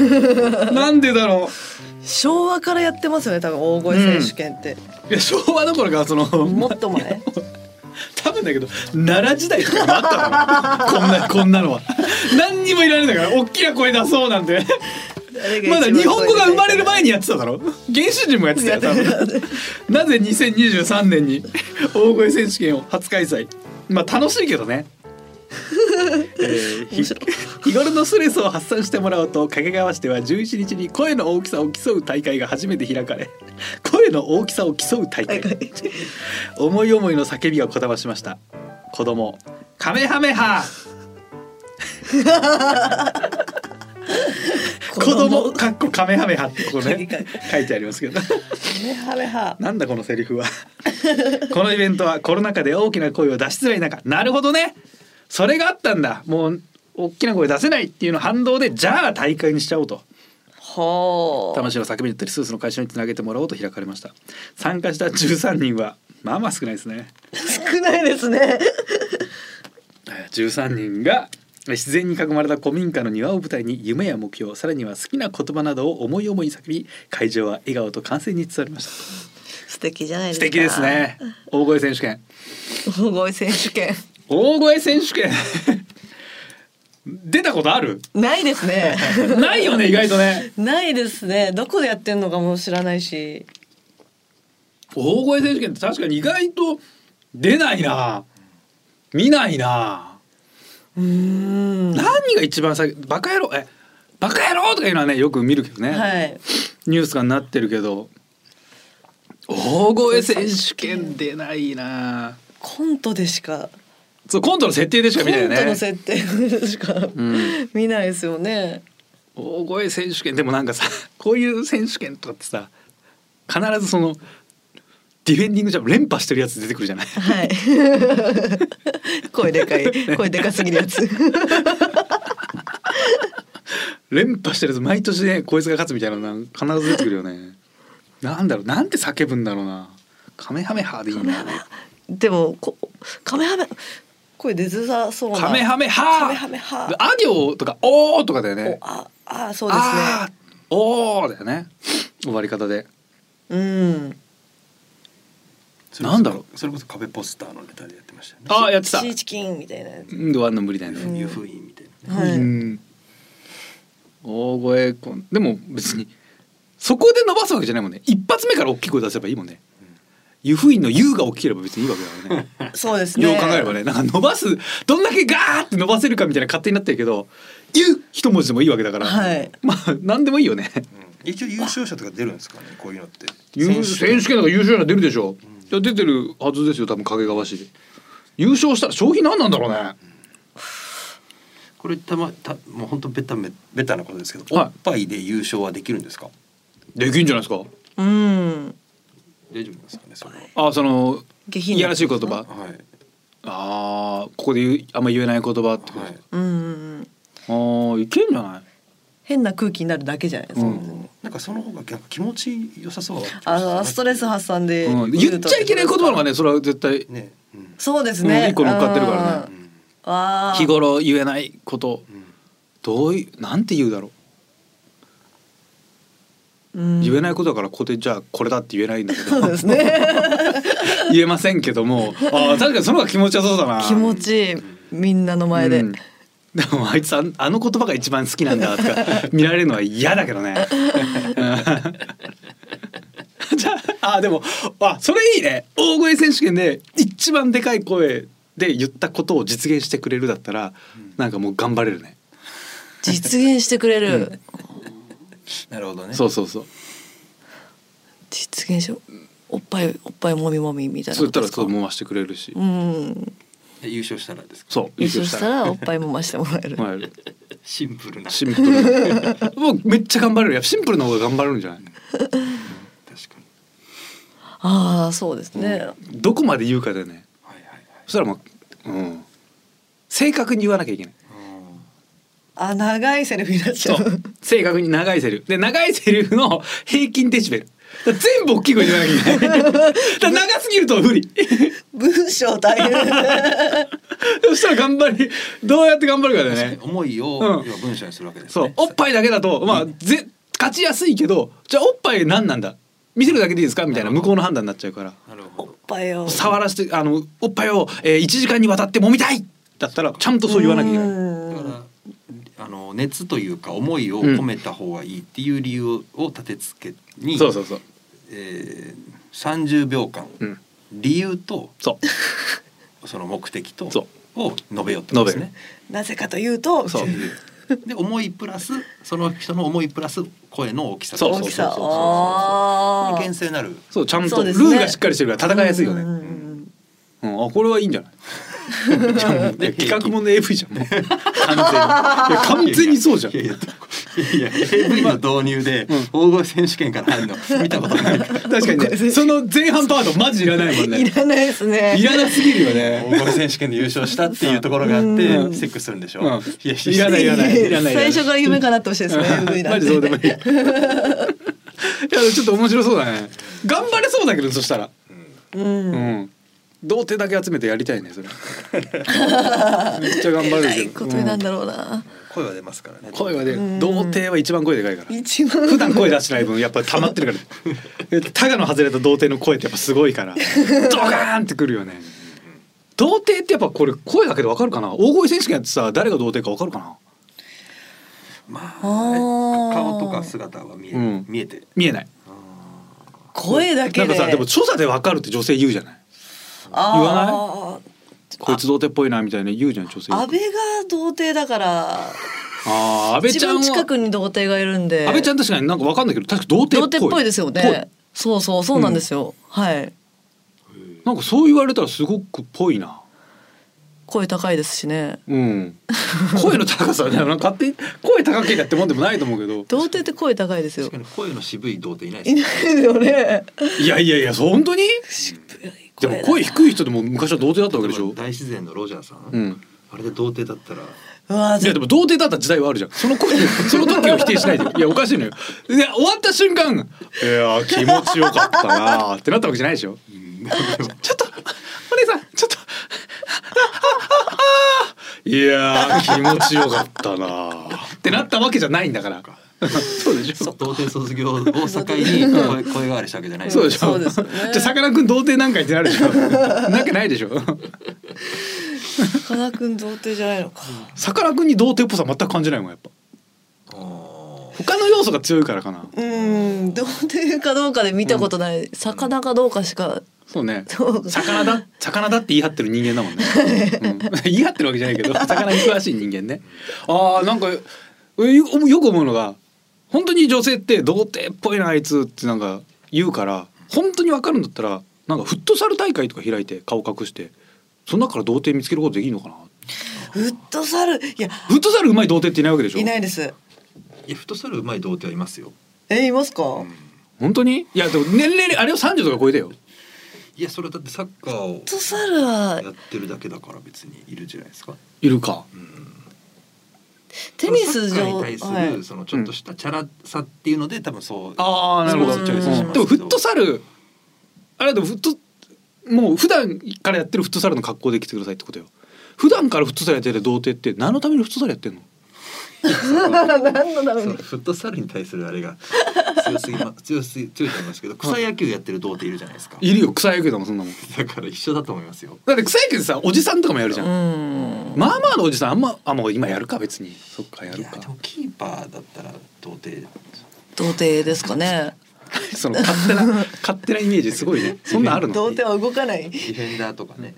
<laughs> なんでだろ昭和からやってますよね多分大声選手権って、ういや昭和どころかそのもっと前？<laughs> 多分だけど奈良時代とかにもあったのこんなこんなのは。何にもいられないから大きな声出そうなんてまだ日本語が生まれる前にやってただろ？原始人もやってたよ多分。なぜ2023年に大声選手権を初開催？まあ楽しいけどね。<laughs> えーひ日頃のストレスを発散してもらおうと掛川市では11日に声の大きさを競う大会が初めて開かれ声の大きさを競う大会。思い思いの叫びがこだましました。子供カメハメハ <laughs> 子供。かっこカメハメハってここね書いてありますけど。メハメハ。なんだこのセリフは。このイベントはコロナ禍で大きな声を出しづらい中。なるほどね。それがあったんだ。もう大きな声出せないっていうの反動でじゃあ大会にしちゃおうと。はあ。魂の叫びだったりスーツの会社につなげてもらおうと開かれました。参加した13人はまあまあ少ないですね。<laughs> 少ないですね。<laughs> 13人が自然に囲まれた古民家の庭を舞台に夢や目標さらには好きな言葉などを思い思いに叫び会場は笑顔と歓声に包まれました素敵じゃないですか。素敵です。ね大声選手権大声選手権。大声選手権出たことある？ないですね。ないよね意外とねないですね。どこでやってんのかも知らないし。大声選手権って確かに意外と出ないな見ないな。何が一番最バカ野郎えバカ野郎とかいうのはねよく見るけどね、はい。ニュースがなってるけど大声選手権出ないなコントでしか。そうコントの設定でしか見ないよコントのね設定でしかうん見ないですよね。大声選手権でもなんかさこういう選手権とかってさ必ずそのディフェンディングジャンプ連覇してるやつ出てくるじゃない？はい。<laughs> 声でかい、声でかすぎるやつ。連覇してるやつ毎年ねこいつが勝つみたいなの必ず出てくるよねなんだろうなんて叫ぶんだろうなカメハメハでいいなでも、こ、カメハメ。声出づらそうな。カメハメハカメハメハであ行とかおーとかだよねおあ、あ、そうですあーおーだよね終わり方でね。うん。それこそなんだろそれこそ壁ポスターのネタでやってましたよね。あーやってた。シーチキンみたいなやつ。うん終わんの無理だよね、湯布院みたいな。ねはい。うん。大声コンでも別にそこで伸ばすわけじゃないもんね。一発目から大きい声出せばいいもんね。湯布院の湯が大きければ別にいいわけだよね。<laughs> そうですね。よう考えればね。なんか伸ばすどんだけガーって伸ばせるかみたいな勝手になってるけど「湯」一文字でもいいわけだから、はい。まあ何でもいいよね。うん。一応優勝者とか出るんですかねこういうのって。優選手権だから優勝者出るでしょ、いや出てるはずですよ多分掛川市。で優勝したら賞品何なんだろうね。これたまたもう本当ベタめベタなことですけど、はい。おっぱいで優勝はできるんですか？できんじゃないですか。うん。大丈夫なんですかねそれは。あその下品いやらしい言葉。はい。ああここで言うあんま言えない言葉ってこと、はい。うん。ああいけんじゃない？変な空気になるだけじゃないですか。うん。なんかその方が気持ち良さそうあのストレス発散で、うん、言っちゃいけない言葉のがねそれは絶対ね、うんそうですね。うん一個乗っかってるからね。あ。日頃言えないこと。うんどういうなんて言うだろう、うん。言えないことだからここでじゃあこれだって言えないんだけど。そうですね。<laughs> 言えませんけども。ああ確かにその方が気持ちよさそうだな。気持ちいい。みんなの前で。うんでもあいつあんあの言葉が一番好きなんだとか <laughs> 見られるのは嫌だけどね。うん <laughs> じゃああでもあそれいいね大声選手権で一番でかい声で言ったことを実現してくれるだったら、なんかもう頑張れるね。実現してくれる。なるほどねそうそうそう。実現しよう。おっぱいおっぱいもみもみみたいなそう言ったらことですか。そう回してくれるし。うん。で優勝したらですか？そう優勝したら。おっぱいもましてもらえる。もらえる。シンプルな。シンプル。<laughs> もうめっちゃ頑張れる。やっぱシンプルの方が頑張れるんじゃない確かに。ああそうですね。どこまで言うかでね。はいはいはい。そしたらもう、うん、正確に言わなきゃいけない。あ長いセリフになっちゃそうう。正確に長いセリフ。で長いセリフの平均デシベル全部大きい声で言わなきゃいけない。長すぎると無理。文章大変。<laughs> そしたら頑張りどうやって頑張るかだよね。に思いをうん。要は文章にするわけですそう。ねおっぱいだけだとまあぜ勝ちやすいけどじゃあおっぱい何なんだ？見せるだけでいいですか？みたいな向こうの判断になっちゃうから。なるほおっどぱいを。触らせてあのおっぱいを、えー、1時間にわたって揉みたい！だったらちゃんとそう言わなきゃいけない。の熱というか思いを込めた方がいいっていう理由を立て付けに、そうそうそう。えー、30秒間、うん理由とそう。<laughs> その目的とそを述べようってことですね。なぜかというと。そうで思いプラスその人の思いプラス声の大きさそう大きさ。そうそうそうああ。厳正なるそうちゃんとルールがしっかりしてるから戦いやすいよね。うんうんうんうん、あこれはいいんじゃない？<laughs> 企画もの AV じゃん完全に。いや完全にそうじゃん。いやいやいや AV の導入で大声選手権から入るの見たことない。確かにね。<laughs> その前半パートマジいらないもんね。いらないですね。いらなすぎるよね。大声選手権で優勝したっていうところがあってうん。セックスするんでしょ、うん。いやいらないいらないいらない。最初から夢叶ってほしいですね MV なんて。<laughs> マジそうでもいい。<laughs> いやちょっと面白そうだね。頑張れそうだけどそしたら。うん。うん童貞だけ集めてやりたいねそれ。めっちゃ頑張るけどことになんだろうな、声は出ますからね。声はでうん。童貞は一番声でかいから。一番。普段声出してない分やっぱ溜まってるから。タガの外れた童貞の声ってやっぱすごいから。ドカーンってくるよね。童貞ってやっぱこれ声だけでわかるかな？大声選手権やってさ誰が童貞かわかるかな？まあ顔とか姿は見え,、うん。見えて見えない。声だけで。なんかさでも所作でわかるって女性言うじゃない？言わこいつ童貞っぽいなみたいな言うじゃん女性安倍が童貞だから。ああ安倍一ちゃん近くに童貞がいるんで。安倍ちゃん確かになんかわかんないけど確か童貞っぽい。童貞っぽいですよね。そうそうそうなんですよ、はいぽい。なんかそう言われたらすごくぽいな。声高いですしね。うん。声の高さねなんか勝手に声高けりゃってもんでもないと思うけど。童貞って声高いですよ。確かに声の渋い童貞いないですいないですよね。いやいやいやそう本当に？でも声低い人でも昔は童貞だったわけでしょ？大自然のロジャーさん、うん。あれで童貞だったら。いやでも童貞だった時代はあるじゃん。その声その時を否定しないで。いやおかしいのよ。いや終わった瞬間いや気持ちよかったなってなったわけじゃないでしょ？ちょっとお姉さんちょっといや気持ちよかったなってなったわけじゃないんだから <laughs> そうでしょ。童貞卒業を境に声声変わりしたわけじゃない。そうでしょ。そうですよね。じゃあさかなクン童貞なんか言ってなるでしょ。なわけないでしょ。かなクン童貞じゃないのか。さかなクンに童貞っぽさ全く感じないもんやっぱ。他の要素が強いからかな。うん。童貞かどうかで見たことない、魚かどうかしか。そうね。魚だ魚だって言い張ってる人間だもんね、うん、<laughs> 言い張ってるわけじゃないけど魚に詳しい人間ね。あーなんかよよく思うのが本当に女性って童貞っぽいなあいつってなんか言うから本当に分かるんだったらなんかフットサル大会とか開いて顔隠してその中から童貞見つけることできるのかな？フットサルいや。フットサルうまい童貞っていないわけでしょ？いないです。いやフットサルうまい童貞はいますよ、えいますか、うん。本当に？いやでも年齢あれを30とか超えてよ。いやそれだってサッカーをフットサルは。やってるだけだから別にいるじゃないですか、いるか。うんテニスサッカー上に対する、はい。そのちょっとしたチャラさっていうので多分そうああなるほど、スポーツチョイスしますけどでもフットサルあれでもフットもう普段からやってるフットサルの格好で来てくださいってことよ。普段からフットサルやってる童貞って何のためにフットサルやってんの？何のために？そのフットサルに対するあれが強すぎま <laughs> 強すぎ強いと思いますけど草野球やってる童貞いるじゃないですか。いるよ草野球だもんそんなもん。だから一緒だと思いますよ。だって草野球ってさおじさんとかもやるじゃん、うん。まあまあのおじさんあんまあもう今やるか別に。そっかやいやるかキーパーだったら童貞。童貞ですかね。<laughs> その勝手な勝手なイメージすごいね。<laughs> そんなんあるの？童貞は動かない。ディフェンダーとかね。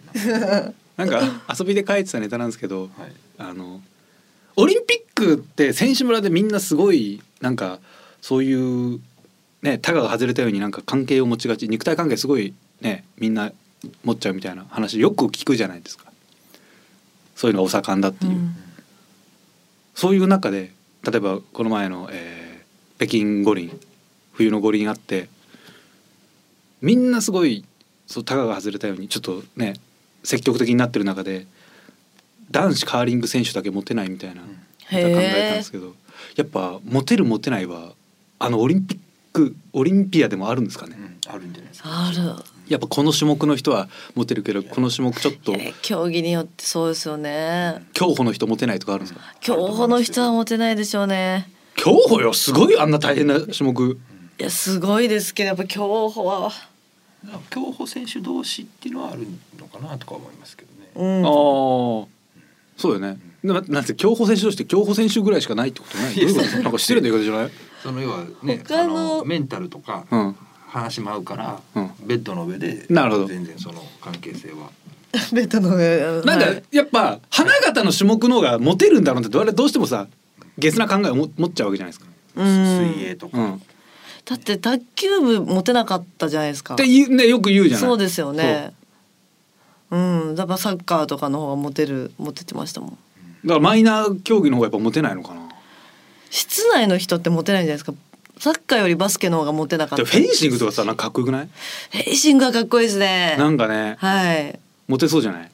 なんか遊びで書いてたネタなんですけど、はい。あのオリンピックって選手村でみんなすごいなんかそういうねタガが外れたようになんか関係を持ちがち肉体関係すごいねみんな持っちゃうみたいな話よく聞くじゃないですか。そういうのがお盛んだっていう、うん。そういう中で例えばこの前の、えー北京五輪冬の五輪あってみんなすごいそうタガが外れたようにちょっとね積極的になってる中で男子カーリング選手だけモテないみたいな考えたんですけどやっぱモテるモテないはあのオリンピックオリンピアでもあるんですかね？うんあるんじゃないですか。ある。やっぱこの種目の人はモテるけどこの種目ちょっとえー競技によってそうですよね。競歩の人モテないとかあるんですか？競歩の人はモテないでしょうね。競歩よすごいあんな大変な種目。いやすごいですけどやっぱ競歩は。競歩選手同士っていうのはあるのかなとか思いますけどね。うん。ああそうよね。ななんて競歩選手として競歩選手ぐらいしかないってことない。どういうこと？なんか失礼な言い方じゃない？その要はね他のあメンタルとかうん。話も合うから、うん。ベッドの上でなるほど。全然その関係性は。<laughs> ベッドの上なんかはい。やっぱ花形の種目の方がモテるんだろうなって。我々どうしてもさゲスな考えをも持っちゃうわけじゃないですか。うん。水泳とか、うん、っだって卓球部モテなかったじゃないですか。て言うねよく言うじゃない。そうですよねうんだからサッカーとかの方がモテるモテてましたもん。だからマイナー競技の方がやっぱモテないのかな？室内の人ってモテないんじゃないですか。サッカーよりバスケの方がモテなかった。でもフェンシングとかさなんかかっこよくない？フェンシングはかっこいいですね。なんかねはい。モテそうじゃない？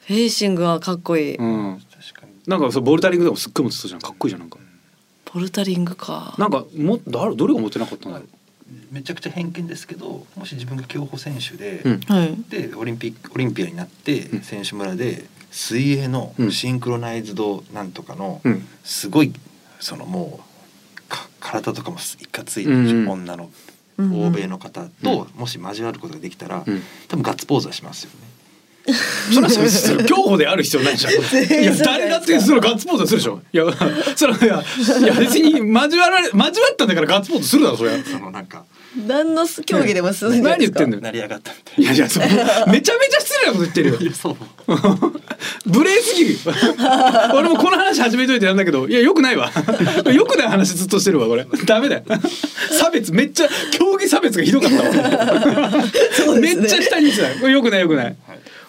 フェンシングはかっこいい、うん。確かになんかそうボルダリングでもすっごいモテそうじゃん。かっこいいじゃんなんか。ボルタリングか。なんかも誰どれがモテなかったんだろう？めちゃくちゃ偏見ですけどもし自分が競歩選手で、うん。はい。でオリンピックオリンピアになってうん。選手村で水泳のうん。シンクロナイズドなんとかのうん。すごいそのもうか体とかもいかつい女のうんうん。欧米の方ともし交わることができたら、うん。多分ガッツポーズはしますよね。<laughs> それはそれそれ競歩である必要ないじゃん。<laughs> いや誰だってそのガッツポーズはするでしょ。いやそれはいやいや別に交わられ交わったんだからガッツポーズするだろそりゃ。そのなんか何の競技でもするんですか？何言ってんの？よ。成り上がったみたいいやいやそうめちゃめちゃ失礼なこと言ってるよ。な。いやそう。<laughs> 無礼すぎる。俺もこの話始めといてなんだけどいやよくないわ。よくない話ずっとしてるわこれ。ダメだよ。差別めっちゃ競技差別がひどかったわ。そうですねめっちゃ下にしてた。これよくないよくない。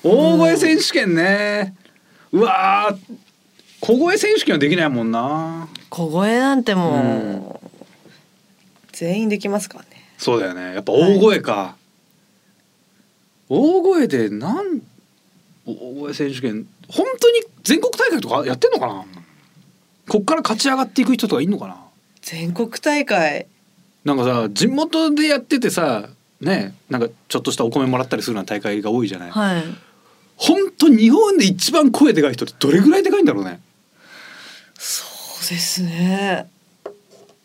大声選手権ね。うわー小声選手権はできないもんな。小声なんてもう、全員できますからねそうだよね。やっぱ大声か。大声でなん大声選手権本当に全国大会とかやってんのかな？こっから勝ち上がっていく人とかいんのかな？全国大会なんかさ地元でやっててさねなんかちょっとしたお米もらったりするような大会が多いじゃない。はい本当日本で一番声でかい人ってどれぐらいでかいんだろうね。そうですね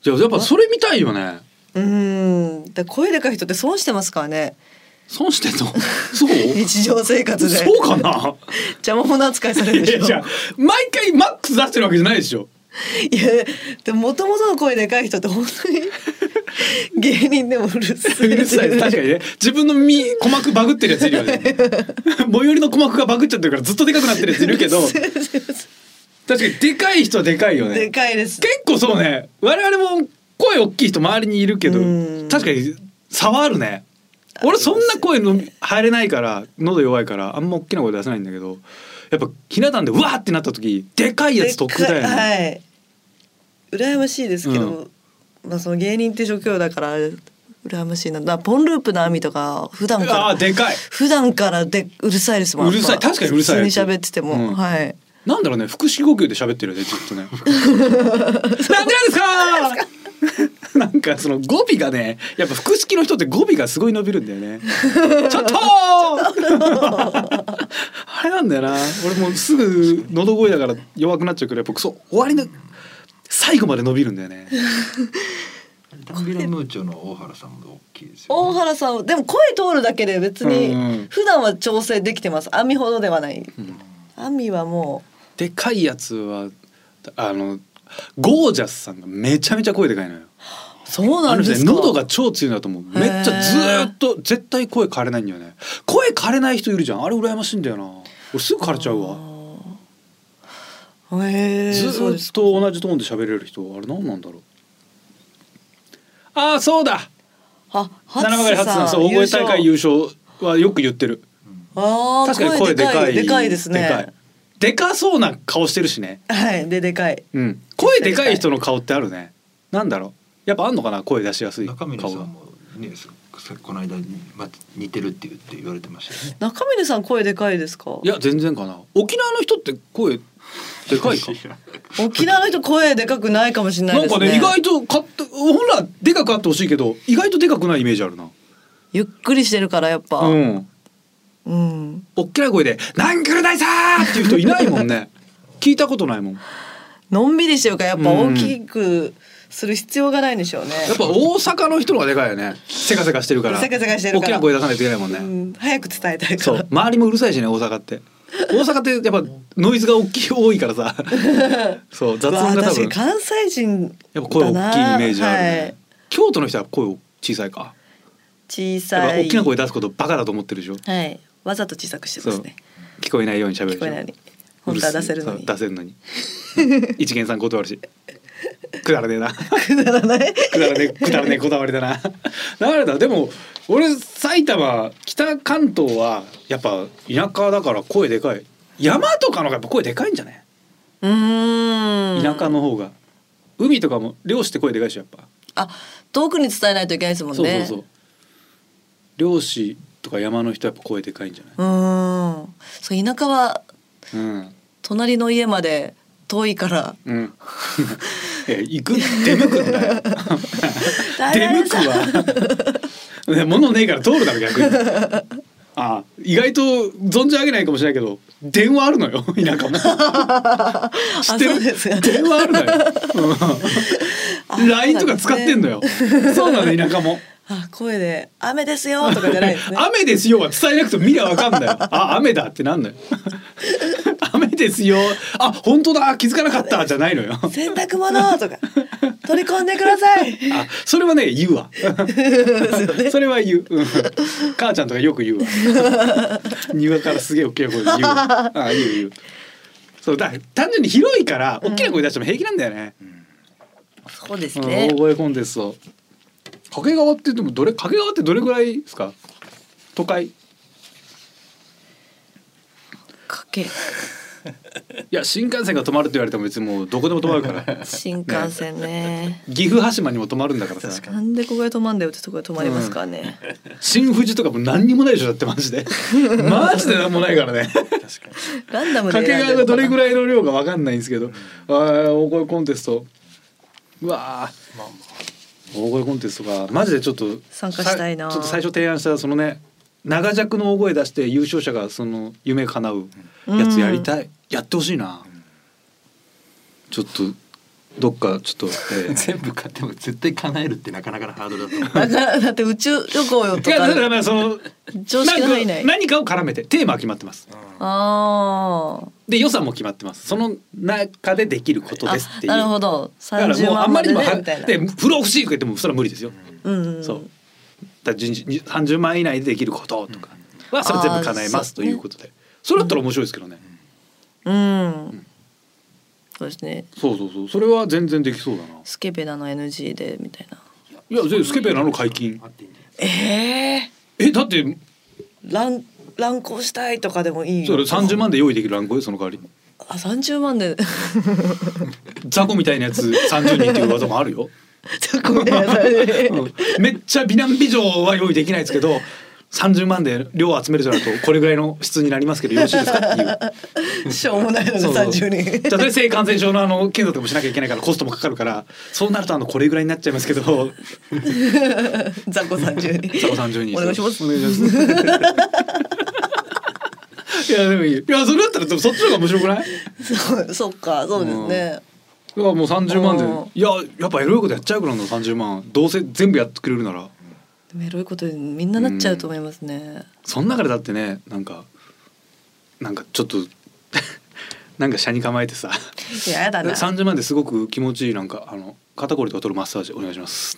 じゃあやっぱそれ見たいよね。うんで声でかい人って損してますからね損してんの？<laughs> そう？日常生活でそうかな？邪魔者扱いされるでしょ毎回マックス出してるわけじゃないでしょ。いやでも元々の声でかい人って本当に芸人でもうるさういるさい確かにね。自分の耳鼓膜バグってるやついるよね。<laughs> 最寄りの鼓膜がバグっちゃってるからずっとでかくなってるやついるけど。<laughs> 確かにでかい人はでかいよでねかいです。結構そうね。我々も声大きい人周りにいるけどうん。確かに差はあるね俺そんな声の入れないから喉弱いからあんま大きな声出せないんだけどやっぱひな壇でうわーってなった時でかいやつ得だよね、はい。羨ましいですけど、まあその芸人って職業だから羨ましいな。だポンループの網とか普段かあらあでかい。普段からでうるさいですもん。うるさい。確かにうるさい普通に喋ってても、うん。はい。なんだろうね。腹式呼吸で喋ってるよねずっとね。<laughs> なんでなんですか。なんか？その語尾がねやっぱ腹式の人って語尾がすごい伸びるんだよね。<laughs> ちょっとあれなんだよな。俺もうすぐ喉声だから弱くなっちゃうけどやっぱそう終わりの最後まで伸びるんだよね。ダンビラムーチョの大原さんも大きいですよ、大原さんでも声通るだけで別うんうん。に普段は調整できてます。網ほどではない。うん。網はもでかいやつはあのゴージャスさんがめちゃめちゃ声でかいのよ。うそうなんですか。喉が超強いんだと思う。めっちゃずーっと絶対声枯れないんだよね。声枯れない人いるじゃん。あれ羨ましいんだよな俺すぐ枯れちゃうわ。あー。へえずそうですーっと同じトーンで喋れる人あれ何なんだろう。ああそうだ。あ七曲り初さんそう大声大会優勝はよく言ってる。あー確かに声でかい。でかいですね。でかい。でかそうな顔してるしね。はいででかい。うん。声でかい人の顔ってあるね。なんだろう。やっぱあんのかな？声出しやすい中峰さ顔がんもねそこの間に、ま、似てるって言って言われてましたよね。中峰さん声でかいですか？いや全然かな沖縄の人って声でかいか？沖縄の人声でかくないかもしれないですねなんかね意外とかって本来でかくあってほしいけど意外とでかくないイメージあるな。ゆっくりしてるからやっぱううん、ん。おっきな声で「なんくる大さー!」っていう人いないもんね。聞いたことないもん。のんびりしてるからやっぱうん大きくする必要がないんでしょうね、やっぱ大阪の人の方がでかいよね。せかせかしてるから。せかせかしてるから。大きな声出さないといけないもんうね。ん、早く伝えたいから。そう。周りもうるさいしね大阪って。大阪ってやっぱノイズが大きい多いからさ。<laughs> そう雑音が多分。関西人やっぱ声大きいイメージあるね。はい。京都の人は声小さいか？小さい。ぱ大きな声出すことバカだと思ってるでしょ？はい。わざと小さくしてますね。聞こえないように喋るでしょ？聞こえない。ように本当は出せるのに。出せるのに。<laughs> 一元さん断るしくだらねえな。くだらない？くだらねえくだらねえこだわりだな。誰だでも俺埼玉北関東はやっぱ田舎だから声でかい。山とかの方がやっぱ声でかいんじゃない？うーん。田舎の方が。海とかも漁師って声でかいでしょやっぱ、あ遠くに伝えないといけないですもんね。そうそうそう。漁師とか山の人やっぱ声でかいんじゃない、うーん。そう田舎はうん。隣の家まで遠いから。うん。<laughs> え、行く、<laughs> 出向くんだよ。出向くわ。ね、<laughs> 物ねえから通るだろ逆に。ああ、意外と存じ上げないかもしれないけど、電話あるのよ、<laughs> 田舎も。知ってる？か電話あるのよ。うん。LINE とか使ってんのよ。そうなの田舎も。あ声で「雨ですよ」とかじゃないですね雨ですよは伝えなくても見りゃわかんだよ。あ、雨だってなんだよ。雨ですよ。あ、本当だ。気づかなかったじゃないのよ。洗濯物とか取り込んでくださいあ、それはね言うわ。それは言う。うん母ちゃんとかよく言うわ。庭からすげえ大きな声で言うわ。<laughs> あ、言う言う。そうだ単純に広いから大きな声出しても平気なんだよね。そうですうんね大声コンテスト。掛川ってでもどれ掛川ってどれぐらいですか？都会？<laughs> いかけや新幹線が止まるって言われても別にもうどこでも止まるから。新幹線ね。岐阜羽島にも止まるんだからさ。なんでここで止まんだよってとこで止まりますからね、新富士とかも何にもないでしょだってマジで。<laughs> マジで何もないからね。確かに。ランダムで掛川がどれぐいらいの量かわかんないんですけど、ああ大声コンテスト。うわー。まあ大声コンテストがマジでちょっと参加したいなさちょっと最初提案したそのね長尺の大声出して優勝者がその夢叶うやつやりたい、やってほしいな、ちょっとどっかちょっと、えー <laughs> 全部買っても絶対叶えるってなかなかなハードルだと思う。だからだって宇宙旅行よといやだからかまあその常識の範囲内何か何かを絡めてテーマは決まってます。あー。で予算も決まってます。その中でできることですっていう。あなるほど。だから30もうあんまりにもで風呂欲しいとか言ってもそれは無理ですよ。うんうん。そう。だから順次30万以内でできることとかはそれ全部叶えますということで。それだったら面白いですけどね。うんそうですねそうそうそう。それは全然できそうだな。スケベなの NG でみたいないやスケベなの解禁えええだって乱乱行したいとかでもいいそれ30万で用意できる乱行よその代わり。あ30万で <laughs> 雑魚みたいなやつ30人っていう技もあるよ。めっちゃ美男美女は用意できないですけど。30万で量を集めるとなるとこれぐらいの質になりますけどよろしいですか？っていう。しょうもないのでそうそう。30人じゃあそれ性感染症のあの検査とかもしなきゃいけないからコストもかかるからそうなるとあのこれぐらいになっちゃいますけど。雑魚30人佐野30人お願いします。お願いします。<laughs> いやでもいい。いやそれだったらでもそっちの方が面白くない？そうそっかそうですねいやもう30万でうんいややっぱエロいことやっちゃうからな30万。どうせ全部やってくれるなら。でもエロいことにみんななっちゃうと思いますね。その中でだってねなんかなんかちょっと <laughs> なんか車に構えてさ。いややだな。30万ですごく気持ちいいなんかあの肩こりとか取るマッサージお願いします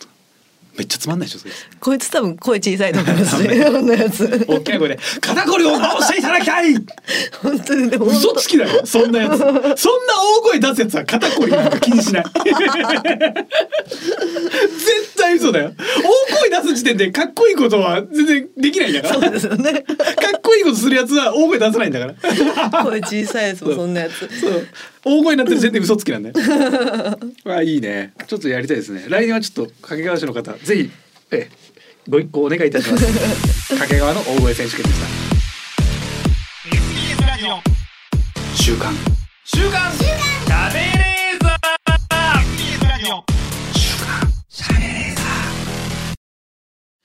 めっちゃつまんないでしょそれこいつ多分声小さいと思いますね。<laughs> こんなやつ。大きな声で肩こりを直していただきたい! <laughs> 本当にでも本当。嘘つきだよそんなやつ。そんな大声出すやつは肩こりなんか気にしない。<laughs> 絶対嘘だよ。大声出す時点でかっこいいことは全然できないんだから。そうですよね。かっこいいことするやつは大声出さないんだから。声小さいやつもそんなやつ。そう。大声になってる時点で嘘つきなんだよ。あいいね。ちょっとやりたいですね。来年はちょっと掛川市の方ぜひええご一行お願いいたします。<laughs> 掛川の大声選手権でした。週刊。週刊。しゃべれーザ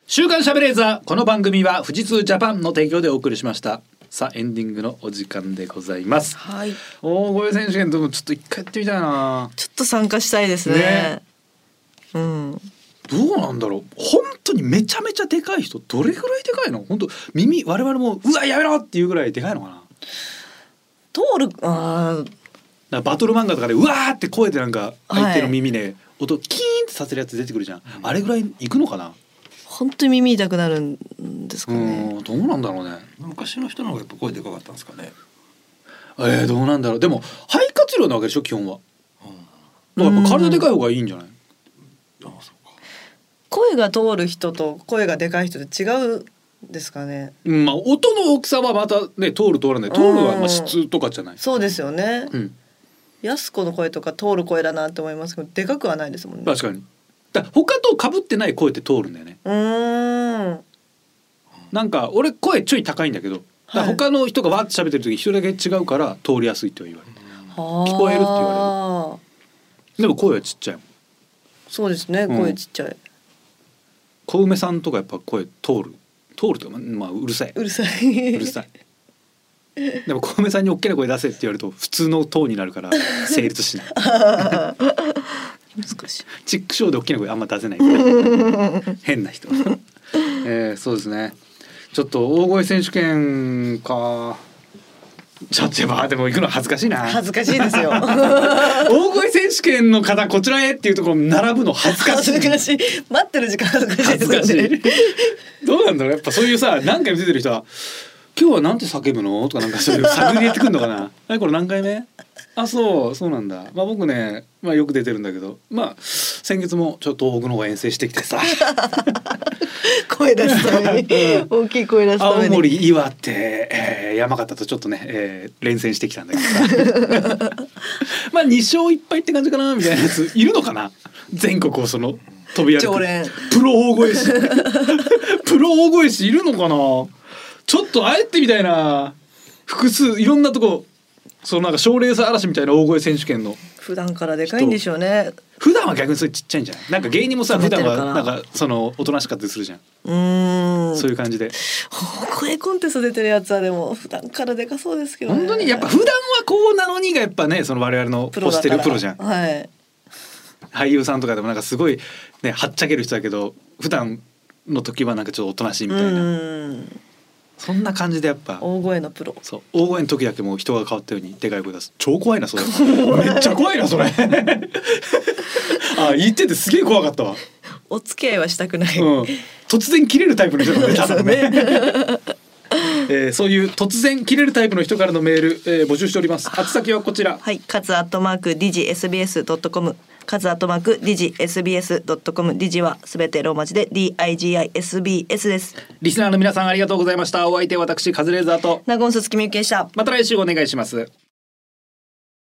週刊しゃべれーザー。この番組は富士通ジャパンの提供でお送りしました。さあエンディングのお時間でございます。はい。大声選手権でもちょっと一回やってみたいな。ちょっと参加したいですね。ね。うんどうなんだろう。本当にめちゃめちゃでかい人どれぐらいでかいの？本当耳我々もうわやめろっていうぐらいでかいのかな？通るあー。なんかバトル漫画とかでうわーって声でなんか相手の耳で音キーンってさせるやつ出てくるじゃん、あれぐらいいくのかな？本当に耳痛くなるんですかうねんどうなんだろうね。昔の人の方がやっぱ声でかかったんですかね。えー、どうなんだろう。でも肺活量なわけでしょ基本は。だからやっぱ体でかい方がいいんじゃない？ああそう。か声が通る人と声がでかい人って違うんですかね？うんまあ音の大きさはまたね通る通らない。通るはまあ質とかじゃない。そうですよね。うん。やす子の声とか通る声だなって思いますけどでかくはないですもんね。確かに。だ他と被ってない声って通るんだよね。うーん。なんか俺声ちょい高いんだけど、はい。他の人がわーって喋ってる時一人だけ違うから通りやすいって言われる聞こえるって言われる。でも声はちっちゃいもん。そうですね。うん。声ちっちゃい。小梅さんとかやっぱ声通る？通るとかまあうるさい。うるさい。うるさい。でも小梅さんに大きな声出せって言われると普通のトーンになるから成立しない。難しい。チックショーで大きな声あんま出せない変な人。えー、そうですね。ちょっと大声選手権かちょっとまあでも行くの恥ずかしいな恥ずかしいですよ。<laughs> 大声選手権の方こちらへっていうところ並ぶの恥ずかしいしい。待ってる時間恥ずかしいですよね。い <laughs> どうなんだろう？やっぱそういうさ何回も出てる人は「今日はなんて叫ぶの?」とかなんかそういう探り入れてくんのかな「えこれ何回目?」あそうそうなんだ。まあ僕ね、まあ、よく出てるんだけど。まあ先月もちょっと東北の方遠征してきてさ。<laughs> 声出すために。<laughs> 大きい声出すため青に。森岩手、えー山形とちょっとね、えー連戦してきたんだけどさ。<laughs> まあ2勝1敗って感じかなみたいなやつ。いるのかな？全国をその飛び歩く。常連。プロ大声師。プロ大声師いるのかな？ちょっと会えてみたいな。複数いろんなとこそのなんか賞レース嵐みたいな大声選手権の普段からでかいんでしょうね。普段は逆にそれちっちゃいんじゃない？なんか芸人もさ普段はなんかそのおとなしかったりするじゃん、うーん。そういう感じで声コンテスト出てるやつはでも普段からでかそうですけど、ね。本当にやっぱ普段はこうなのにがやっぱねその我々の推してるプロじゃんはい。俳優さんとかでもなんかすごいねはっちゃける人だけど普段の時はなんかちょっとおとなしいみうたいな、ん。そんな感じでやっぱ。大声のプロ。そう。大声の時だけもう人が変わったようにでかい声出す。超怖いなそれ。めっちゃ怖いなそれ。<laughs> あ言っててすげえ怖かったわ、お付き合いはしたくない。うん、突然切れるタイプの人だもんね。多分ね。えーそういう突然切れるタイプの人からのメール、えー募集しております。宛先はこちら。はい、カズアットマークディジ SBS ドットコム。カズアットマークディジ SBS ドットコム。ディジはすべてローマ字で D I G I S B S です。リスナーの皆さんありがとうございましたお相手は私カズレーザーとナゴンス月見ゆきでした。また来週お願いします